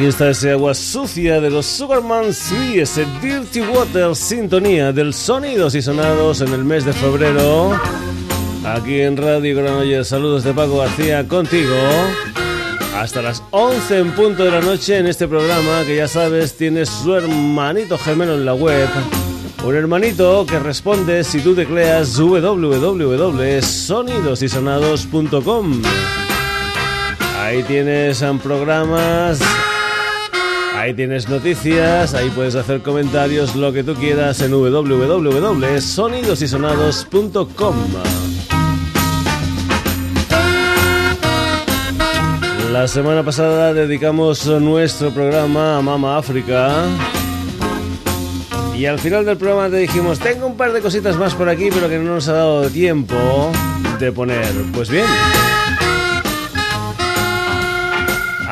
Aquí está ese agua sucia de los Superman 3, ese Dirty Water sintonía del sonidos y sonados en el mes de febrero. Aquí en Radio Granollers, saludos de Paco García contigo. Hasta las 11 en punto de la noche en este programa que ya sabes tiene su hermanito gemelo en la web. Un hermanito que responde si tú tecleas www.sonidosysonados.com. Ahí tienes programas Ahí tienes noticias, ahí puedes hacer comentarios, lo que tú quieras en www.sonidosysonados.com. La semana pasada dedicamos nuestro programa a Mama África. Y al final del programa te dijimos, tengo un par de cositas más por aquí, pero que no nos ha dado tiempo de poner. Pues bien.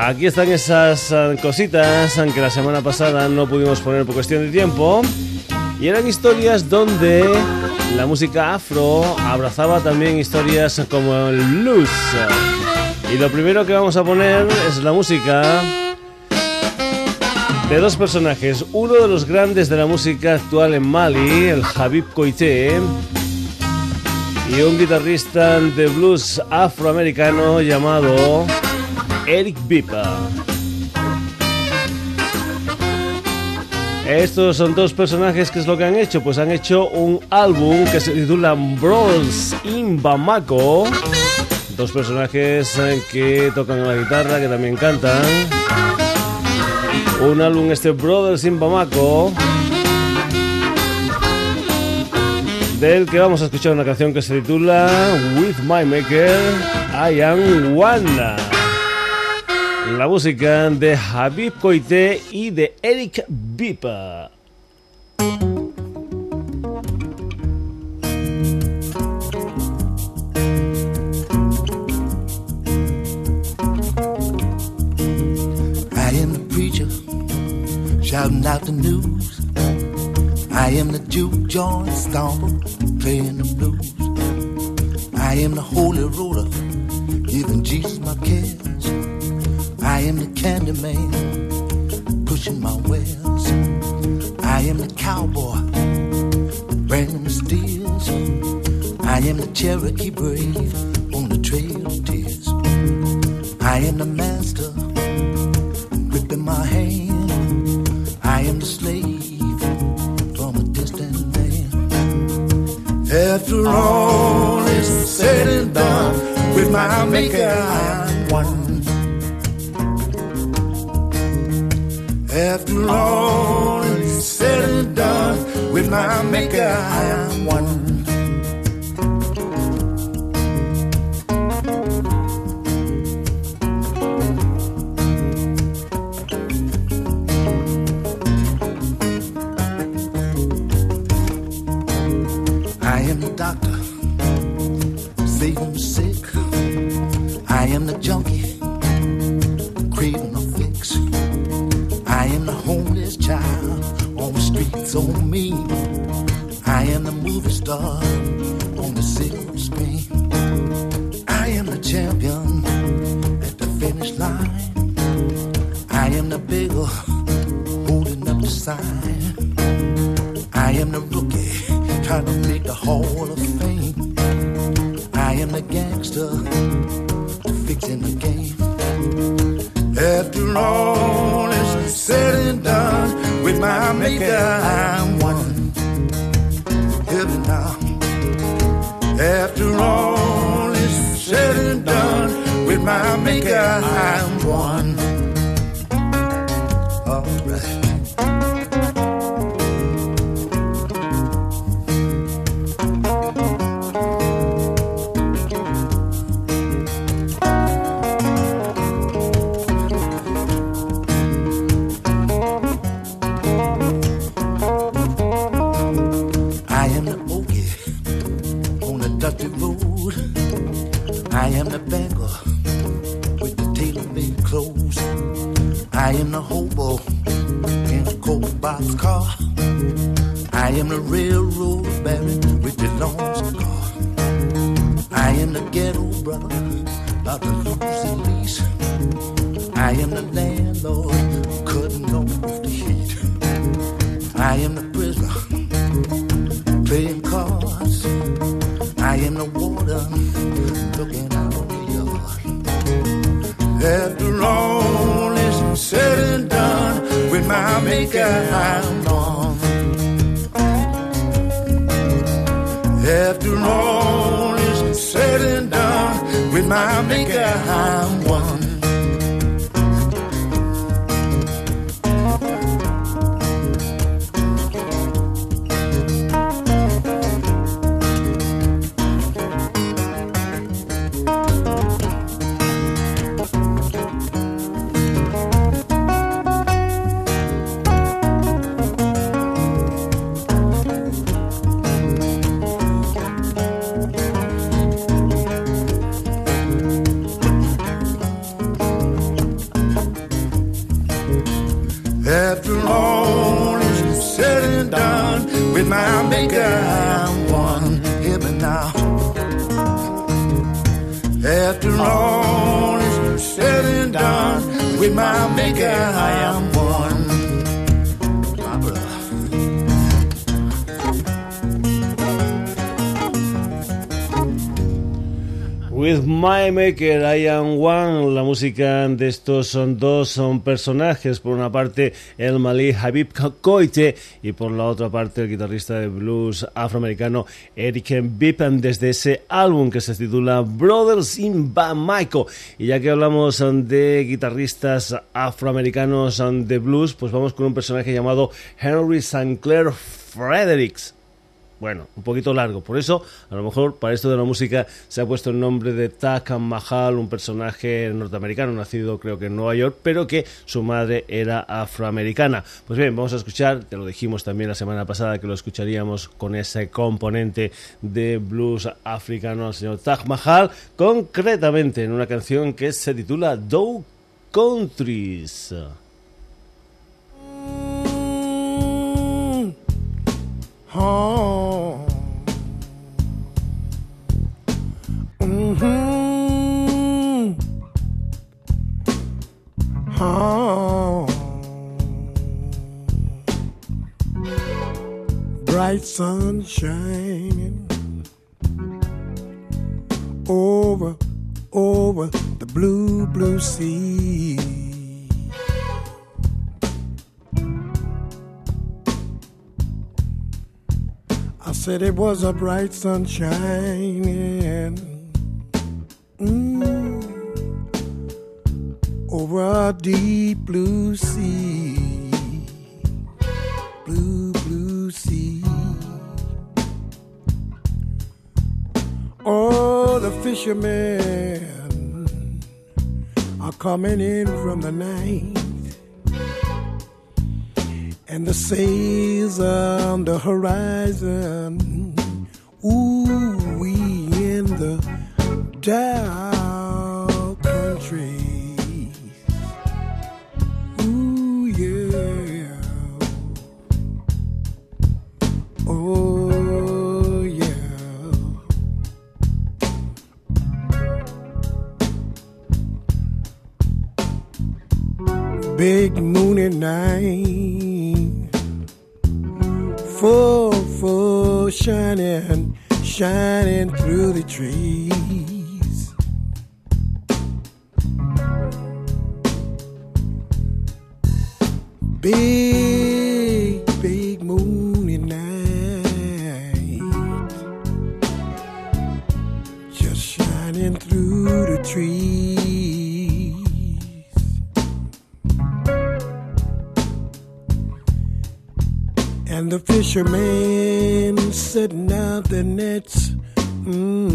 Aquí están esas ah, cositas, aunque la semana pasada no pudimos poner por cuestión de tiempo. Y eran historias donde la música afro abrazaba también historias como el blues. Y lo primero que vamos a poner es la música de dos personajes. Uno de los grandes de la música actual en Mali, el Habib Koité, y un guitarrista de blues afroamericano llamado Eric Bipa. Estos son dos personajes que es lo que han hecho, pues han hecho un álbum que se titula Bros in Bamako. Dos personajes eh, que tocan la guitarra, que también cantan. Un álbum este Brothers in Bamako. Del que vamos a escuchar una canción que se titula With My Maker, I Am One la música de Habib Koité y de Eric Bipa. I am the preacher shouting out the news. I am the juke joint stomper playing the blues. I am the holy roller giving Jesus my cares. I am the candy man pushing my wares. I am the cowboy bringing the steers. I am the Cherokee brave on the trail of tears. I am the master gripping my hand. I am the slave from a distant land. After all is said and done, with my maker I'm one. After all is said and done, with my maker I am one. I am the doctor, saving sick. I am the junkie, fix. The homeless child on the streets on me. I am the movie star on the silver screen. I am the champion at the finish line. I am the beggar holding up the sign. I am the rookie trying to make the Hall of Fame. I am the gangster fixing the game. After all my maker I'm one. Heaven now. After all is said and done, with my maker I'm one. After all is said and done, with my maker I'm one. Maker, I Am One, la música de estos son dos son personajes, por una parte el malí Habib Koite y por la otra parte el guitarrista de blues afroamericano Eric Bippen desde ese álbum que se titula Brothers in Bamako. Y ya que hablamos de guitarristas afroamericanos de blues, pues vamos con un personaje llamado Henry St. Clair Fredericks bueno, un poquito largo. Por eso, a lo mejor para esto de la música se ha puesto el nombre de Takam Mahal, un personaje norteamericano, nacido creo que en Nueva York, pero que su madre era afroamericana. Pues bien, vamos a escuchar, te lo dijimos también la semana pasada que lo escucharíamos con ese componente de blues africano al señor Taj Mahal, concretamente en una canción que se titula Dow Countries. home. Mm-hmm. Bright sun shining over, over the blue, blue sea. I said it was a bright sun shining mm, over a deep blue sea, fishermen are coming in from the night and the sails on the horizon. Ooh, we in the dark the trees. Big, big moony night, just shining through the trees. and the fishermen setting out their nets. Mm-hmm.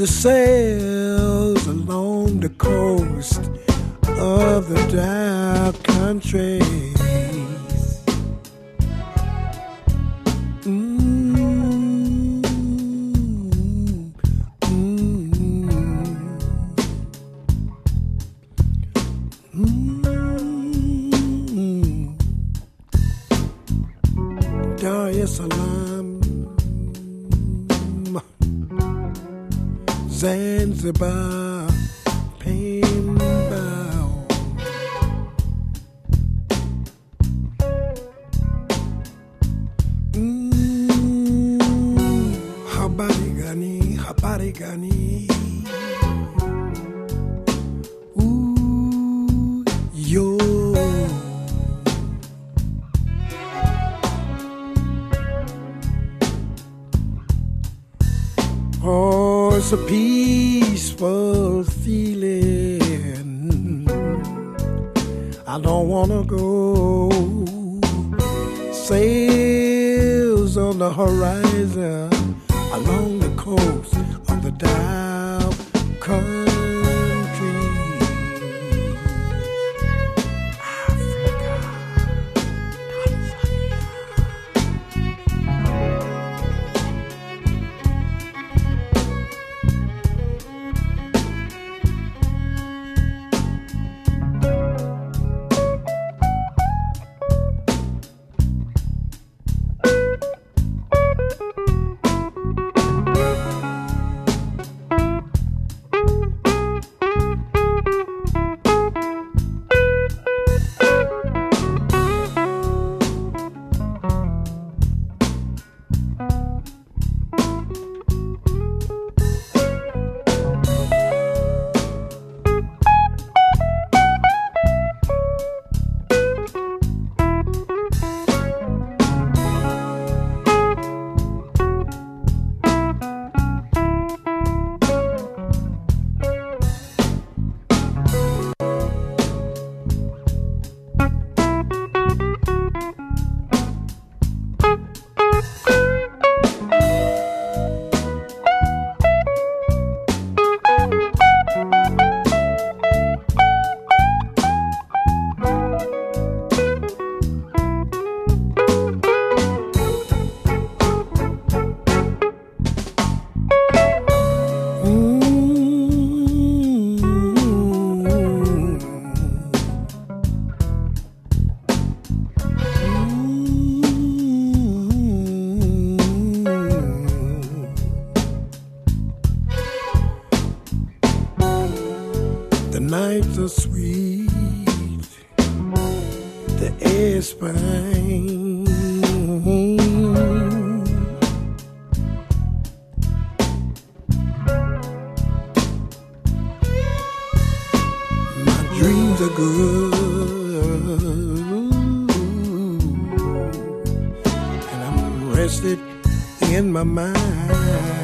The sails along the coast of the dark country. twisted in my mind.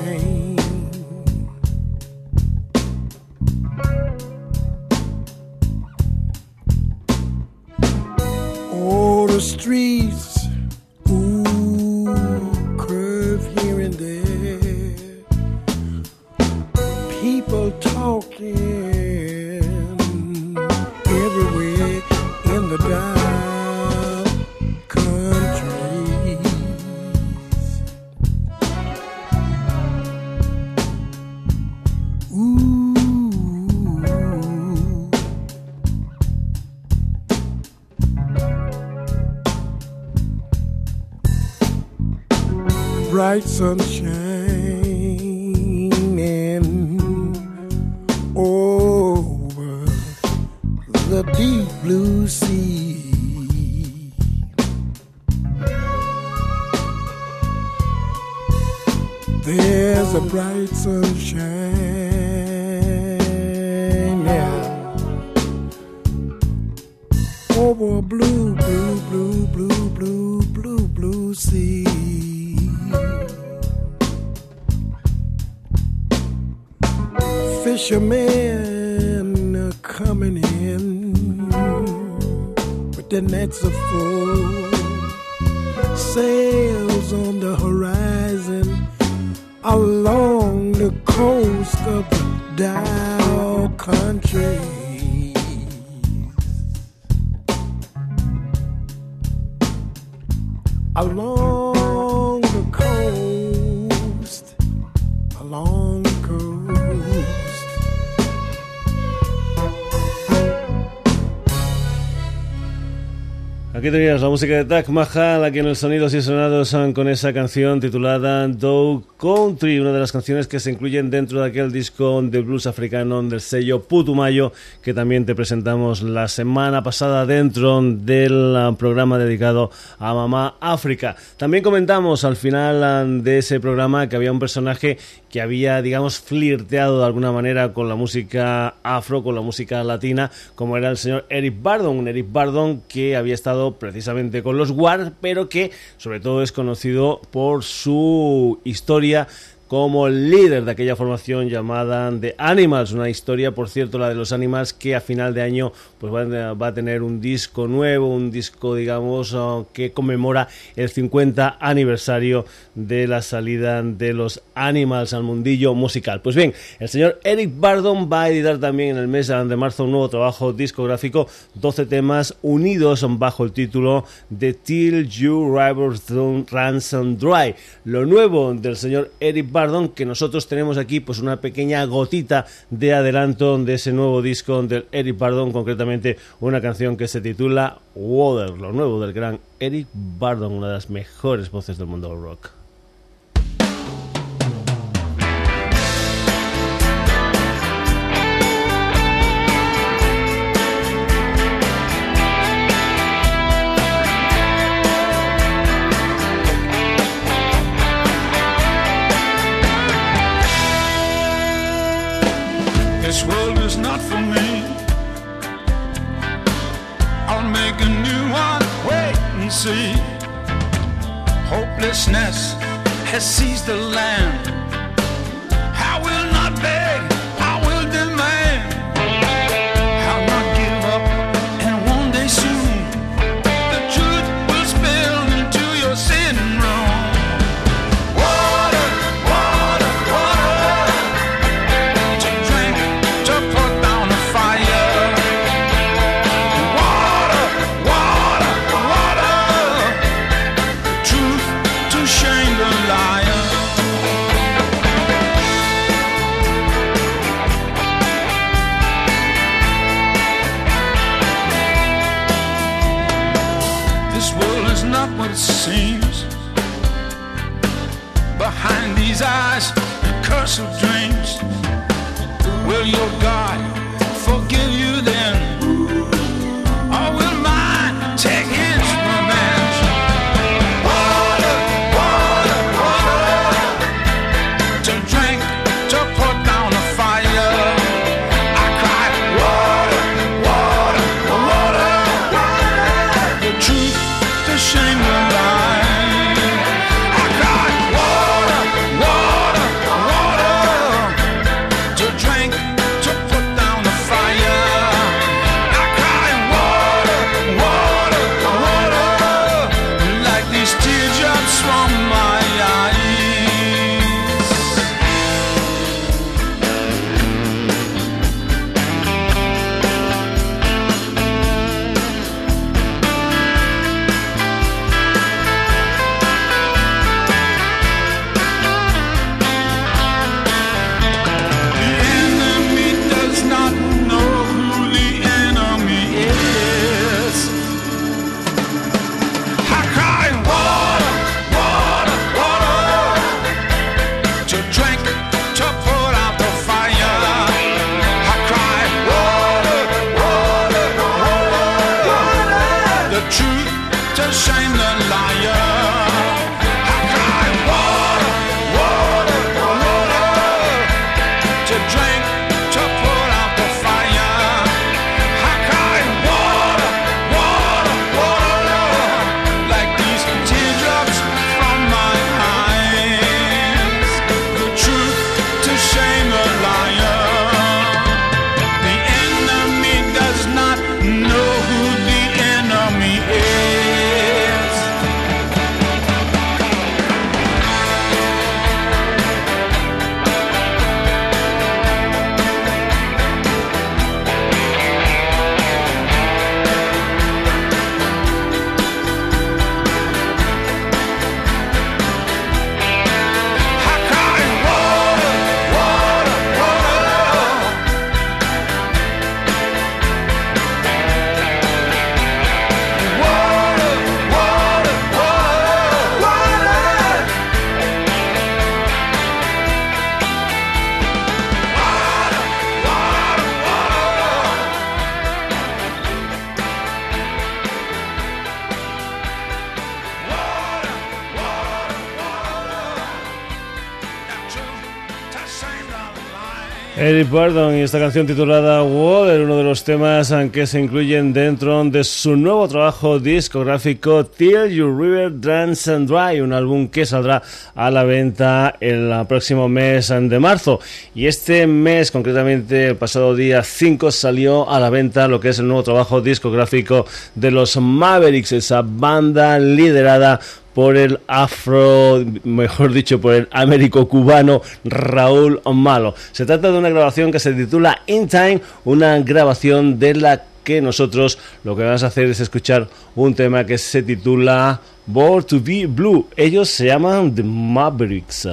bright sunshine, yeah. Oh, Over a blue, blue, blue, blue, blue, blue, blue sea. Fishermen are coming in but their nets are full. alone. Aquí tenías la música de Tag Mahal, aquí en el Sonidos y Sonados con esa canción titulada Dow Country, una de las canciones que se incluyen dentro de aquel disco de blues africano del sello Putumayo que también te presentamos la semana pasada dentro del ah, programa dedicado a Mamá África. También comentamos al final ah, de ese programa que había un personaje que había, digamos, flirteado de alguna manera con la música afro, con la música latina, como era el señor Eric Bardon, un Eric Bardon que había estado precisamente con los War, pero que sobre todo es conocido por su historia como líder de aquella formación llamada The Animals, una historia, por cierto, la de los Animals, que a final de año pues va a tener un disco nuevo, un disco, digamos, uh, que conmemora el 50 aniversario de la salida de los Animals al mundillo musical. Pues bien, el señor Eric Bardon va a editar también en el mes de marzo un nuevo trabajo discográfico, 12 temas unidos bajo el título The Till You Rivers Ransom Dry. Lo nuevo del señor Eric Bardon, que nosotros tenemos aquí pues una pequeña gotita de adelanto de ese nuevo disco del Eric Bardon, concretamente una canción que se titula Water, lo nuevo del gran Eric Bardon, una de las mejores voces del mundo del rock. make a new one. Wait and see. Hopelessness has seized the land. Y esta canción titulada Water, uno de los temas que se incluyen dentro de su nuevo trabajo discográfico Till Your River Dance and Dry, un álbum que saldrá a la venta el próximo mes de marzo. Y este mes, concretamente el pasado día 5, salió a la venta lo que es el nuevo trabajo discográfico de los Mavericks, esa banda liderada por el afro, mejor dicho, por el américo-cubano Raúl Malo. Se trata de una grabación que se titula In Time, una grabación de la que nosotros lo que vamos a hacer es escuchar un tema que se titula Born to Be Blue. Ellos se llaman The Mavericks.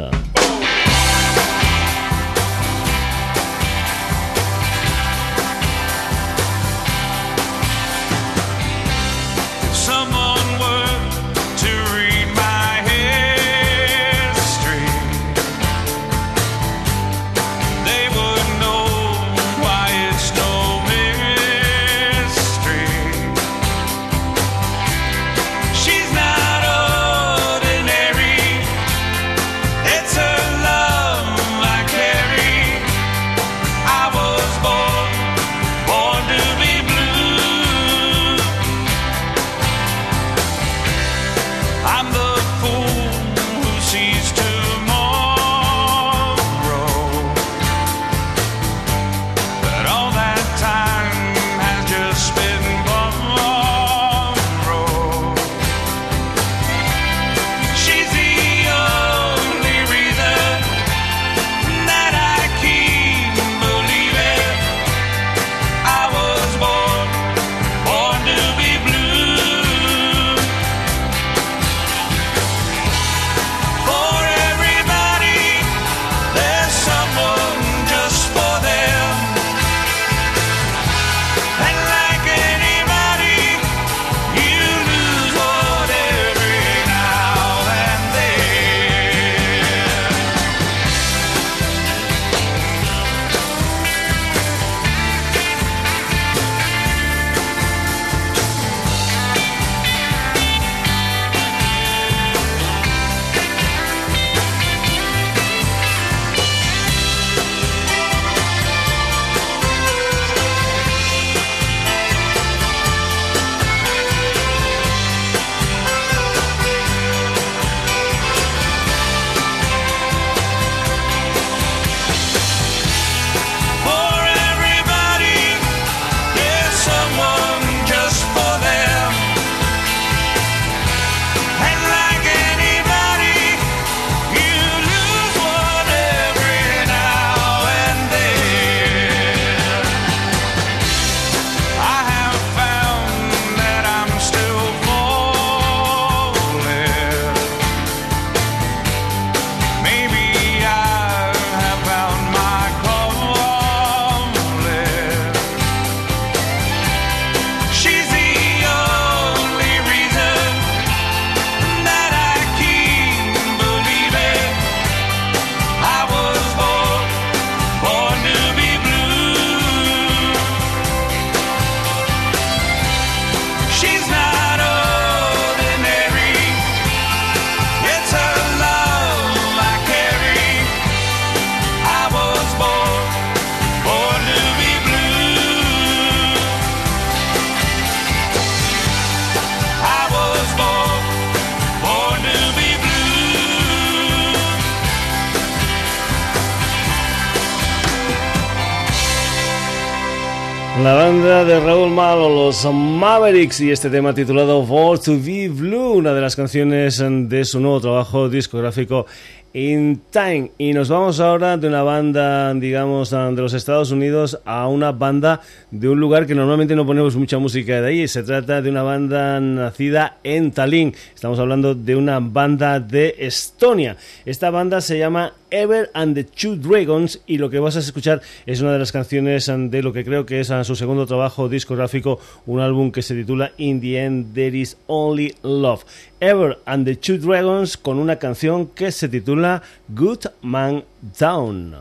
La banda de Raúl Malo, los Mavericks, y este tema titulado For to Be Blue, una de las canciones de su nuevo trabajo discográfico In Time. Y nos vamos ahora de una banda, digamos, de los Estados Unidos a una banda de un lugar que normalmente no ponemos mucha música de ahí. Se trata de una banda nacida en Tallinn. Estamos hablando de una banda de Estonia. Esta banda se llama Ever and the Two Dragons y lo que vas a escuchar es una de las canciones de lo que creo que es su segundo trabajo discográfico, un álbum que se titula In the End There Is Only Love. Ever and the Two Dragons con una canción que se titula Good Man Down.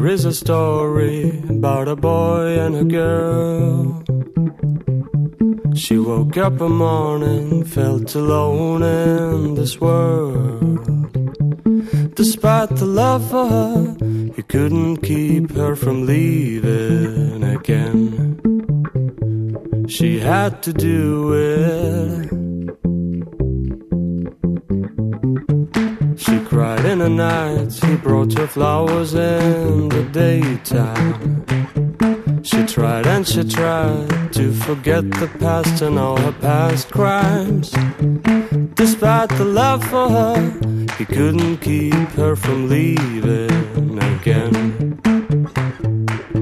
Here is a story about a boy and a girl. She woke up one morning, felt alone in this world. Despite the love for her, he couldn't keep her from leaving again. She had to do it. In the night, he brought her flowers in the daytime. She tried and she tried to forget the past and all her past crimes. Despite the love for her, he couldn't keep her from leaving again.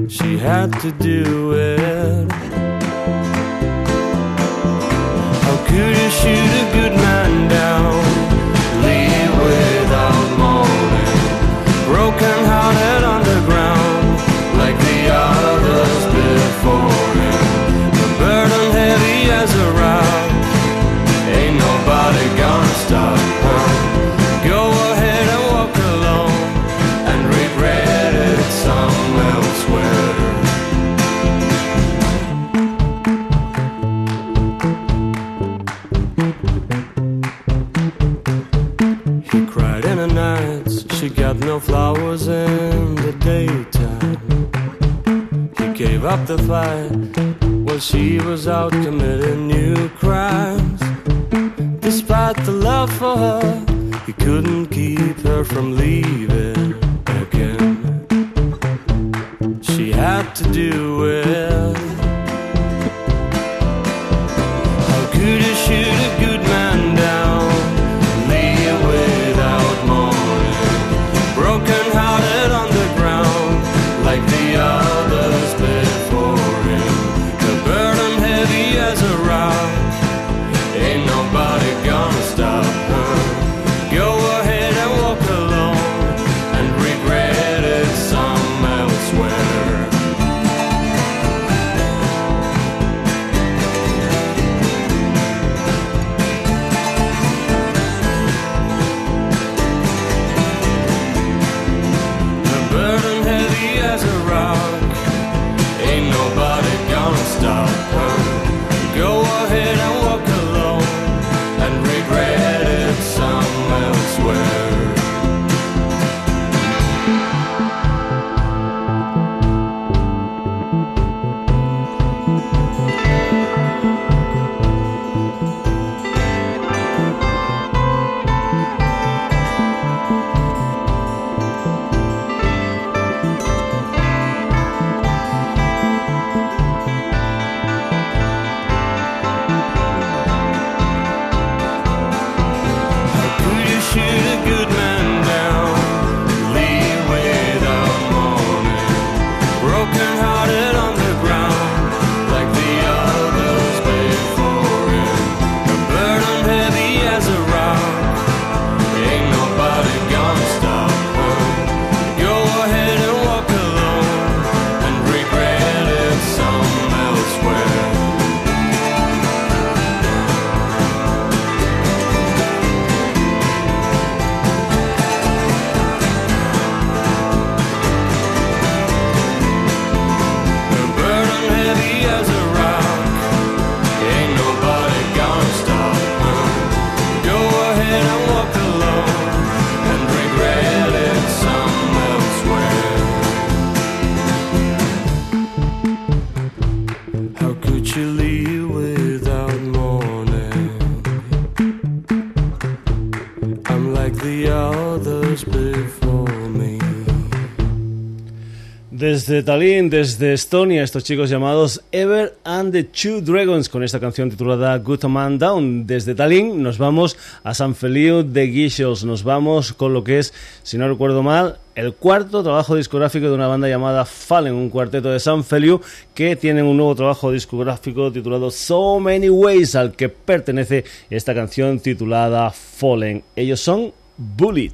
She had to do it. How could you shoot a good flowers in the daytime. He gave up the fight while she was out committing new crimes. Despite the love for her, he couldn't keep her from leaving again. She had to do it. Desde Tallinn, desde Estonia, estos chicos llamados Ever and the Two Dragons con esta canción titulada Good Man Down. Desde Tallinn nos vamos a San Feliu de Guixos, nos vamos con lo que es, si no recuerdo mal, el cuarto trabajo discográfico de una banda llamada Fallen, un cuarteto de San Feliu que tienen un nuevo trabajo discográfico titulado So Many Ways al que pertenece esta canción titulada Fallen. Ellos son Bullet.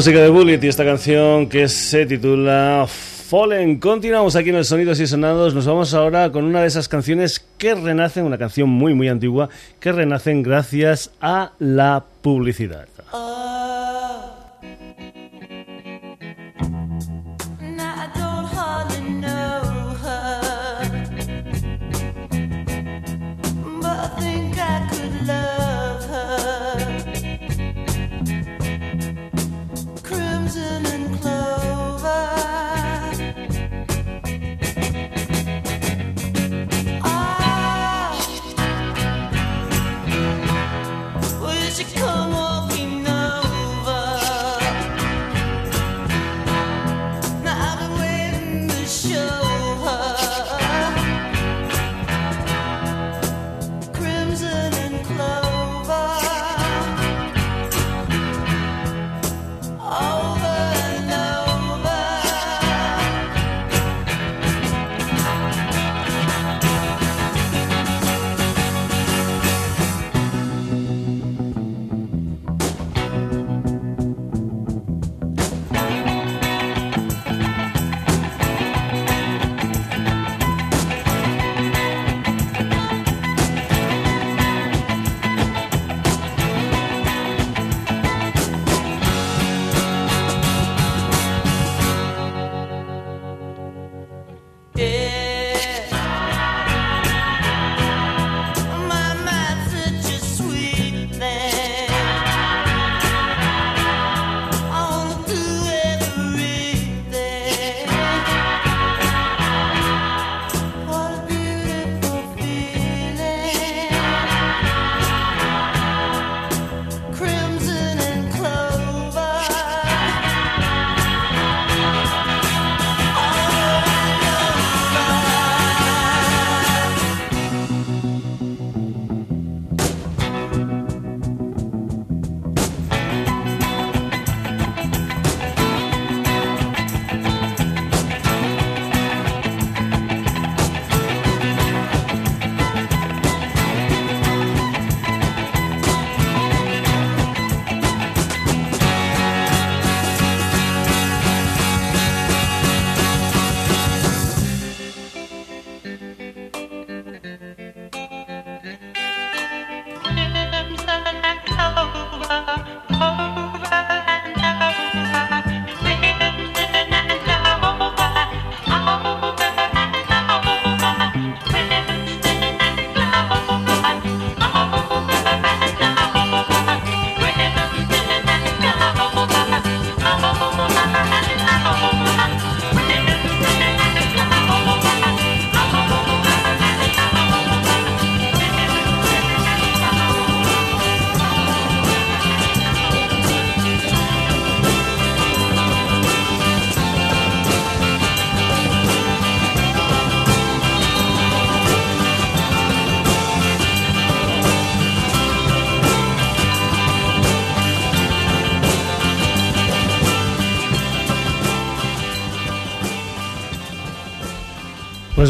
Música de Bullet y esta canción que se titula Fallen. Continuamos aquí en el Sonidos y Sonados. Nos vamos ahora con una de esas canciones que renacen, una canción muy muy antigua, que renacen gracias a la publicidad.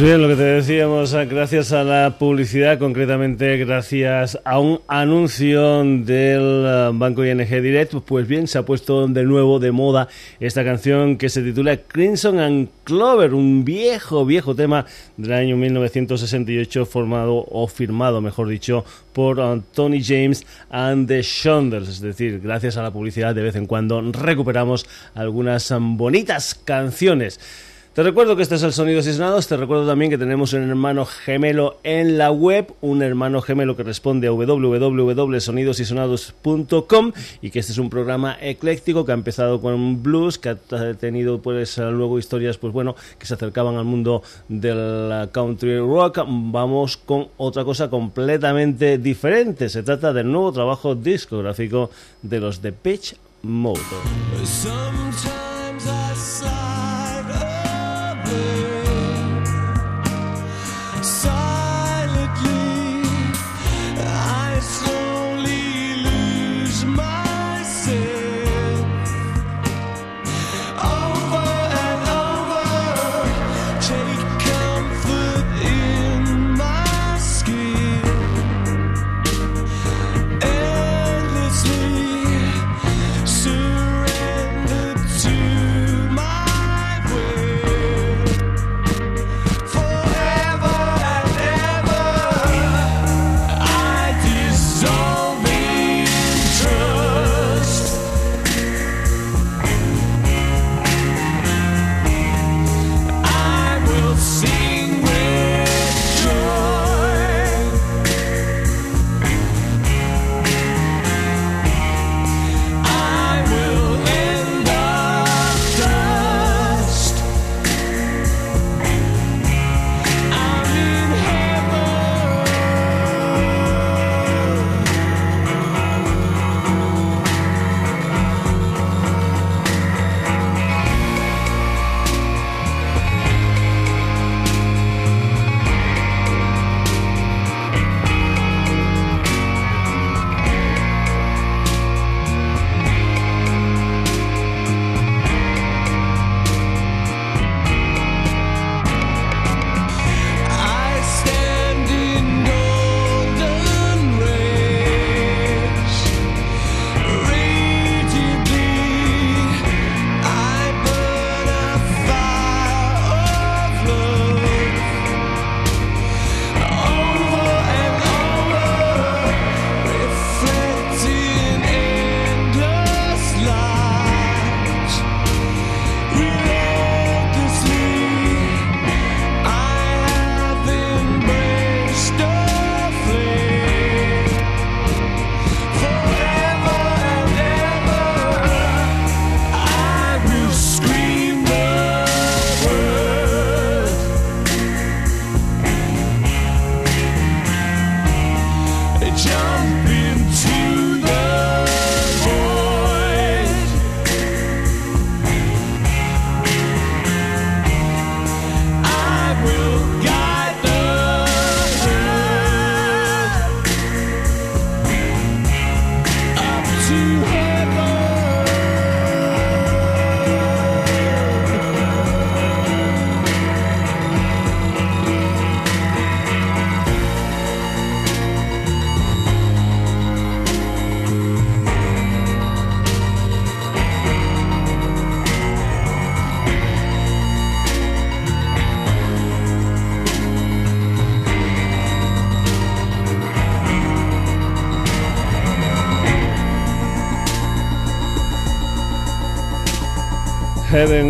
Pues bien, lo que te decíamos, ah, gracias a la publicidad, concretamente gracias a un anuncio del ah, Banco ING Direct, pues bien, se ha puesto de nuevo de moda esta canción que se titula Crimson and Clover, un viejo, viejo tema del año 1968 formado o firmado, mejor dicho, por ah, Tony James and the Shondells. Es decir, gracias a la publicidad de vez en cuando recuperamos algunas bonitas canciones. Te recuerdo que este es el Sonidos y Sonados, te recuerdo también que tenemos un hermano gemelo en la web, un hermano gemelo que responde a www.sonidosysonados.com y que este es un programa ecléctico que ha empezado con blues, que ha tenido pues luego historias pues bueno, que se acercaban al mundo del country rock. Vamos con otra cosa completamente diferente, se trata del nuevo trabajo discográfico de los The Pitch Mode.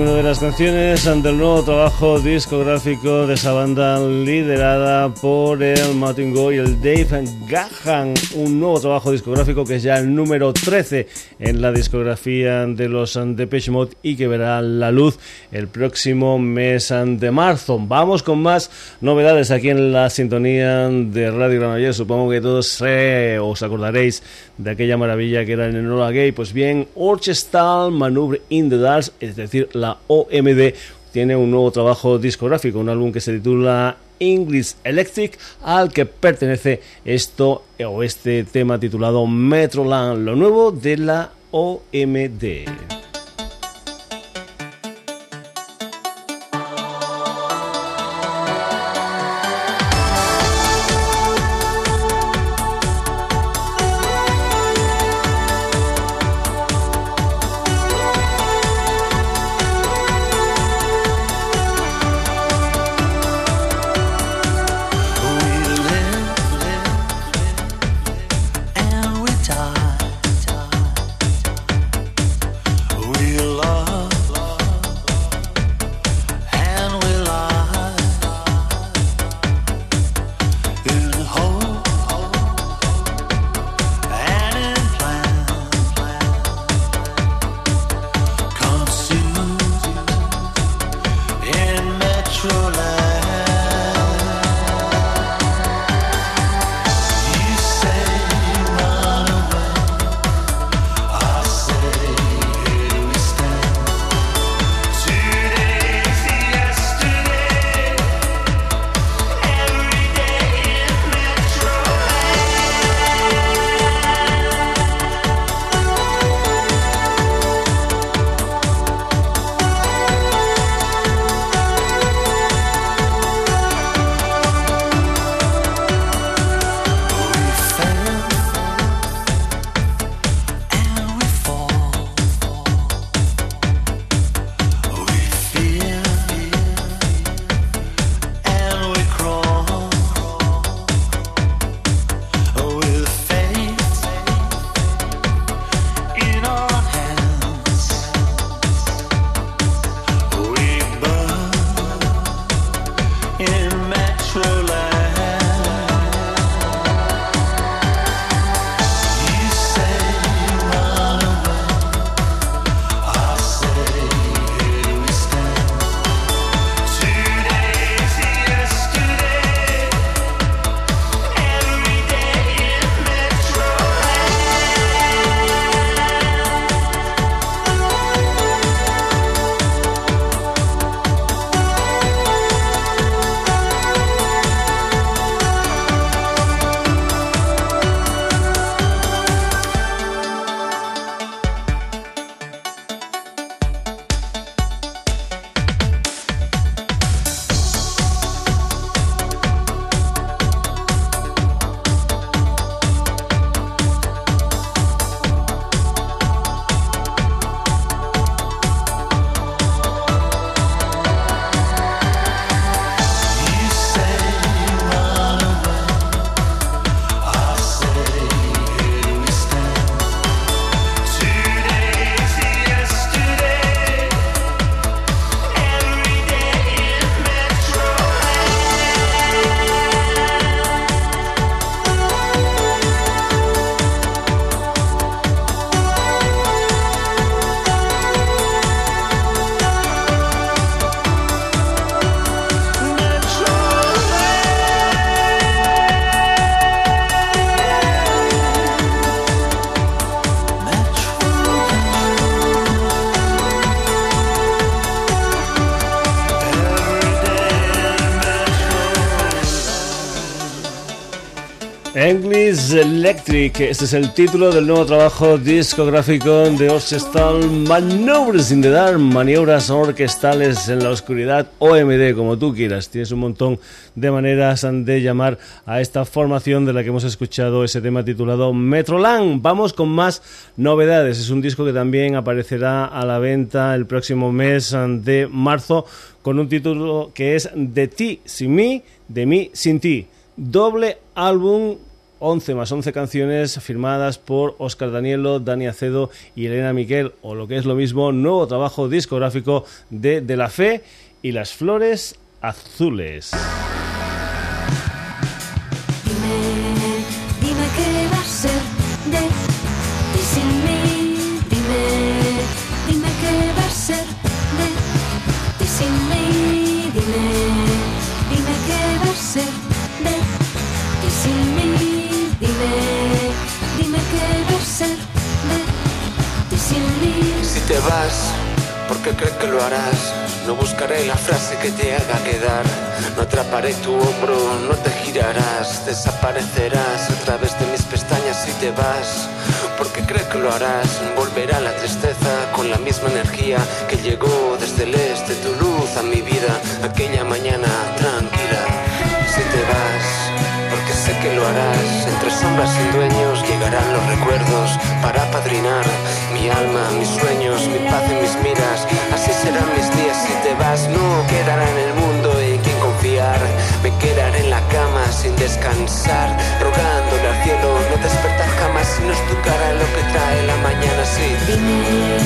Una de las canciones del nuevo trabajo discográfico de esa banda liderada por el Martin Goy y el Dave Gahan, un nuevo trabajo discográfico que es ya el número 13 en la discografía de los Depeche Mode y que verá la luz el próximo mes de marzo. Vamos con más novedades aquí en la sintonía de Radio Granollers. Supongo que todos os acordaréis de aquella maravilla que era en Enola Gay. Pues bien, Orchestral Maneuver in the Dark, es decir, la OMD tiene un nuevo trabajo discográfico, un álbum que se titula English Electric, al que pertenece esto o este tema titulado Metroland, lo nuevo de la OMD. Electric. Este es el título del nuevo trabajo discográfico de Orchestral Maneuvers in the Dark, maniobras orquestales en la oscuridad, OMD, como tú quieras. Tienes un montón de maneras de llamar a esta formación de la que hemos escuchado ese tema titulado Metroland. Vamos con más novedades. Es un disco que también aparecerá a la venta el próximo mes de marzo con un título que es De ti sin mí, de mí sin ti. Doble álbum 11 más 11 canciones firmadas por Oscar Danielo, Dani Acedo y Elena Miquel, o lo que es lo mismo, nuevo trabajo discográfico de De la Fe y las Flores Azules. Te vas, porque crees que lo harás. No buscaré la frase que te haga quedar. No atraparé tu hombro, no te girarás. Desaparecerás a través de mis pestañas si te vas. Porque crees que lo harás. Volverá la tristeza con la misma energía que llegó desde el este, tu luz a mi vida. Aquella mañana tranquila. Si te vas, porque sé que lo harás. Entre sombras y dueños llegarán los recuerdos para padrinar mi alma, mis sueños, mi paz y mis miras. Así serán mis días si te vas, no quedará en el mundo en quien confiar. Me quedaré en la cama sin descansar, rogándole al cielo no despertar jamás si tu cara lo que trae la mañana. Sí, dime,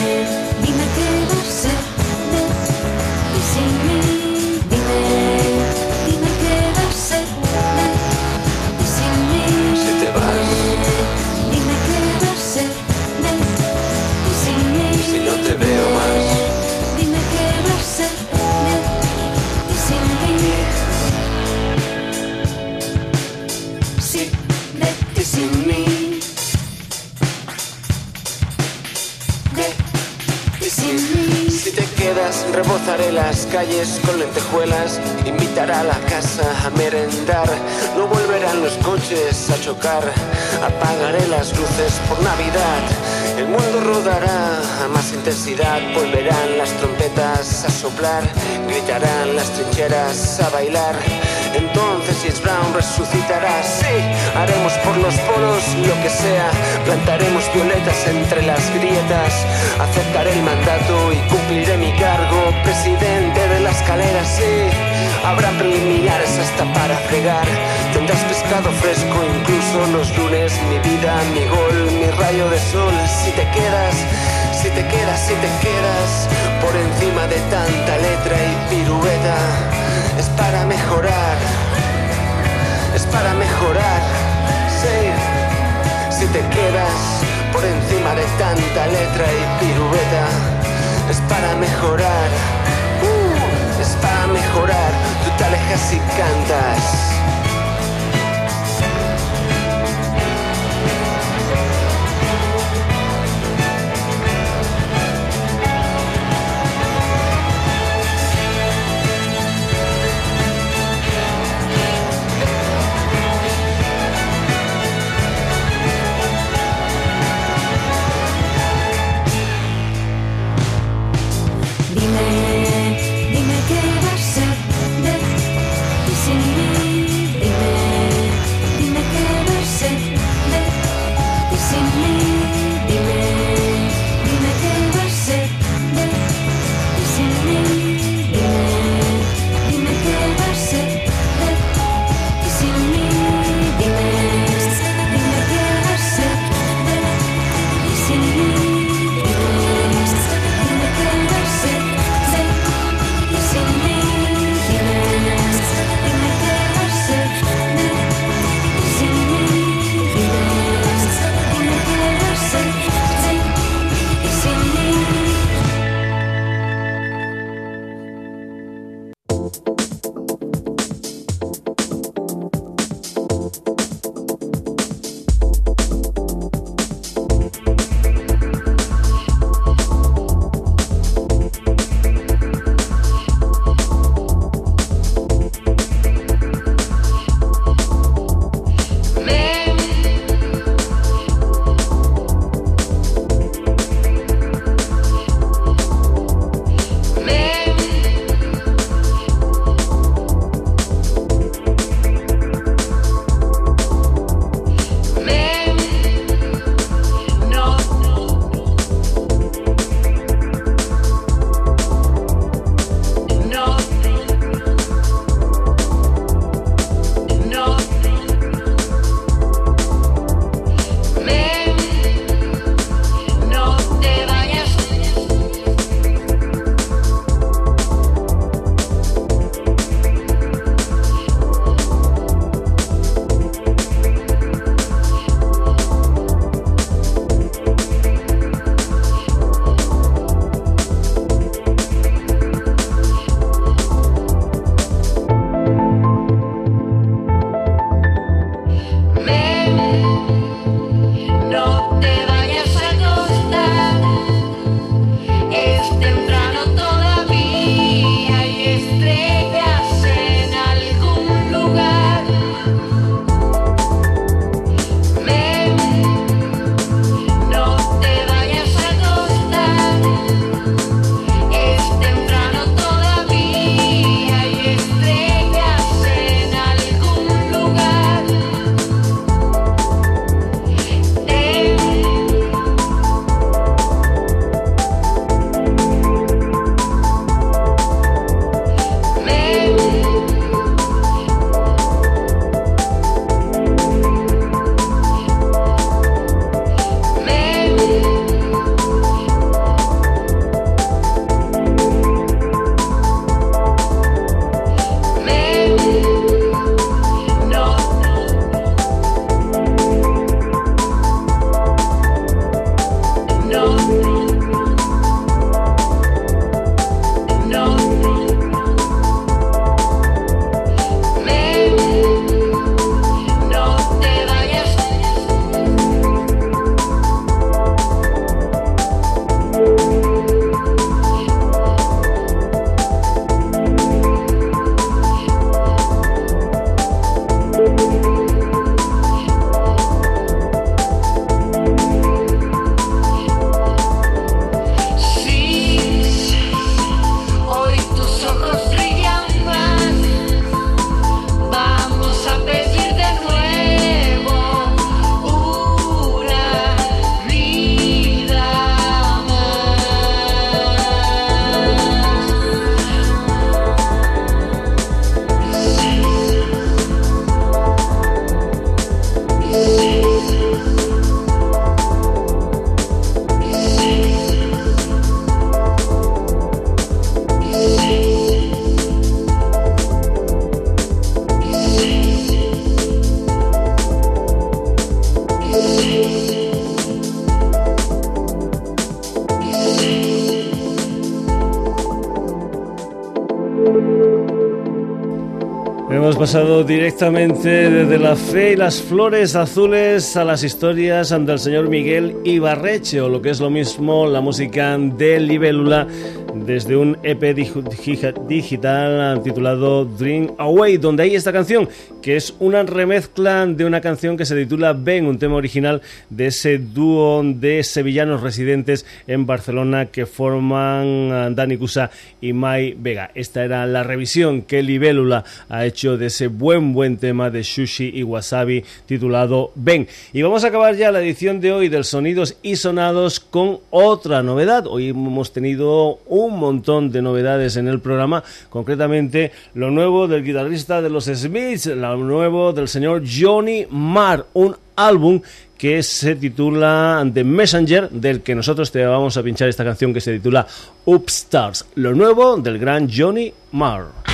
rebozaré las calles con lentejuelas, invitará a la casa a merendar, no volverán los coches a chocar, apagaré las luces por Navidad, el mundo rodará a más intensidad, volverán las trompetas a soplar, gritarán las trincheras a bailar. Entonces James Brown resucitará, sí, haremos por los polos lo que sea, plantaremos violetas entre las grietas, aceptaré el mandato y cumpliré mi cargo, presidente de la escalera, sí, habrá preliminares hasta para fregar, tendrás pescado fresco incluso los lunes, mi vida, mi gol, mi rayo de sol, si te quedas, si te quedas, si te quedas, por encima de tanta letra y pirueta, es para mejorar, es para mejorar, sí, si te quedas por encima de tanta letra y pirueta, es para mejorar, uh, es para mejorar, tú te alejas y cantas. Directamente desde la fe y las flores azules a las historias del señor Miguel Ibarreche, o lo que es lo mismo, la música de Libélula desde un EP digital titulado Dream Away, donde hay esta canción, que es una remezcla de una canción que se titula Ben, un tema original de ese dúo de sevillanos residentes en Barcelona que forman Dani Cusa y Mai Vega. Esta era la revisión que Libélula ha hecho de ese buen, buen tema de Sushi y Wasabi titulado Ben. Y vamos a acabar ya la edición de hoy del Sonidos y Sonados con otra novedad. Hoy hemos tenido un montón de novedades en el programa, concretamente lo nuevo del guitarrista de los Smiths, lo nuevo del señor Johnny Marr, un álbum que se titula The Messenger, del que nosotros te vamos a pinchar esta canción que se titula Upstars, lo nuevo del gran Johnny Marr.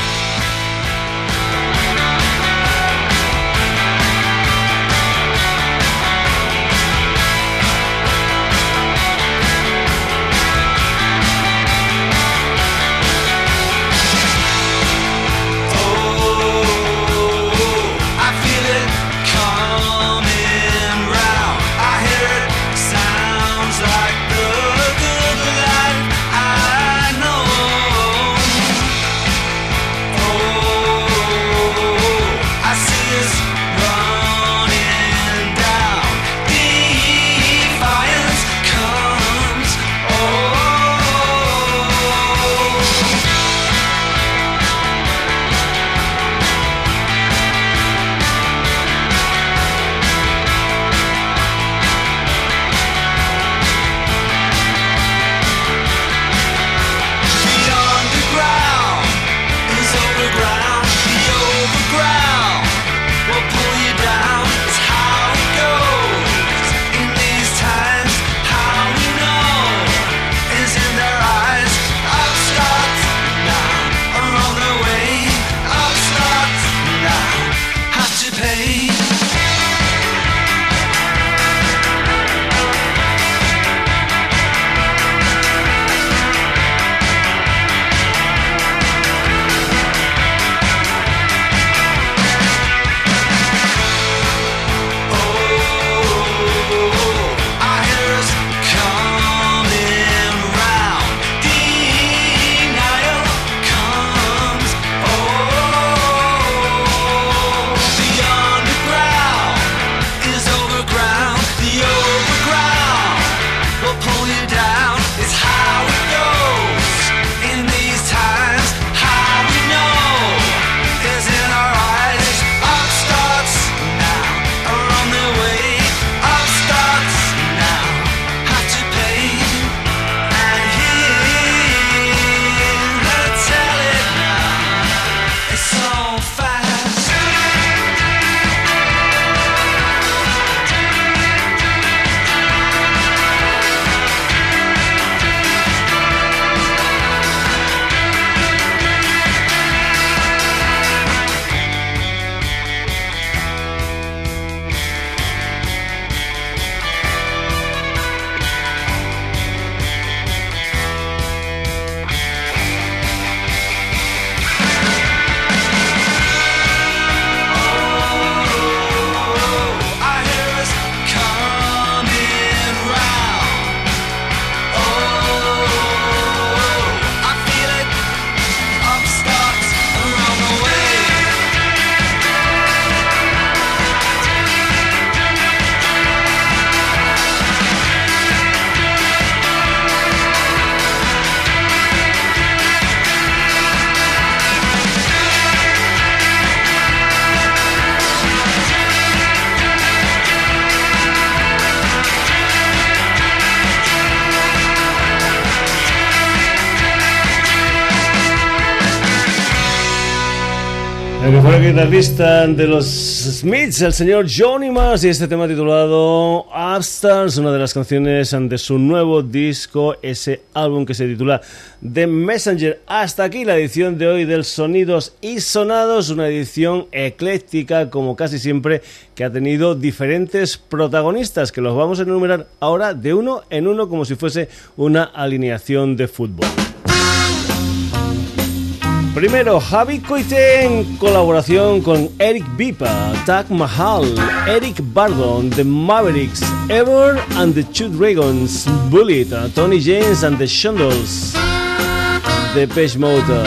Guitarrista de los Smiths, el señor Johnny Mars, y este tema titulado Upstars, una de las canciones de su nuevo disco, ese álbum que se titula The Messenger. Hasta aquí la edición de hoy del Sonidos y Sonados, una edición ecléctica, como casi siempre, que ha tenido diferentes protagonistas, que los vamos a enumerar ahora de uno en uno, como si fuese una alineación de fútbol. Primero, Javi Coite en colaboración con Eric Bipa, Tag Mahal, Eric Bardon, The Mavericks, Ever and the Two Dragons, Bullet, Tony James and the Shundles, The Page Motor,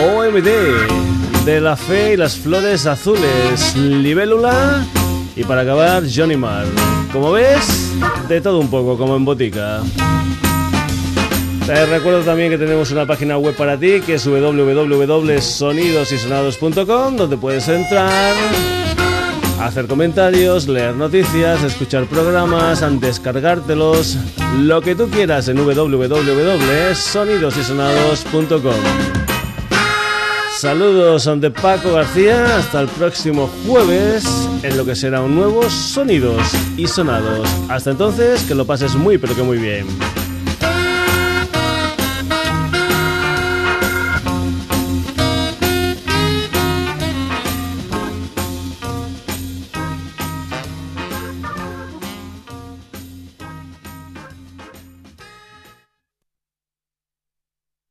OMD, De la Fe y las Flores Azules, Libélula y para acabar, Johnny Marr. Como ves, de todo un poco, como en botica. Te recuerdo también que tenemos una página web para ti que es www.sonidosysonados.com donde puedes entrar, hacer comentarios, leer noticias, escuchar programas, descargártelos, lo que tú quieras en www.sonidosysonados.com. Saludos de Paco García, hasta el próximo jueves en lo que será un nuevo Sonidos y Sonados. Hasta entonces, que lo pases muy pero que muy bien.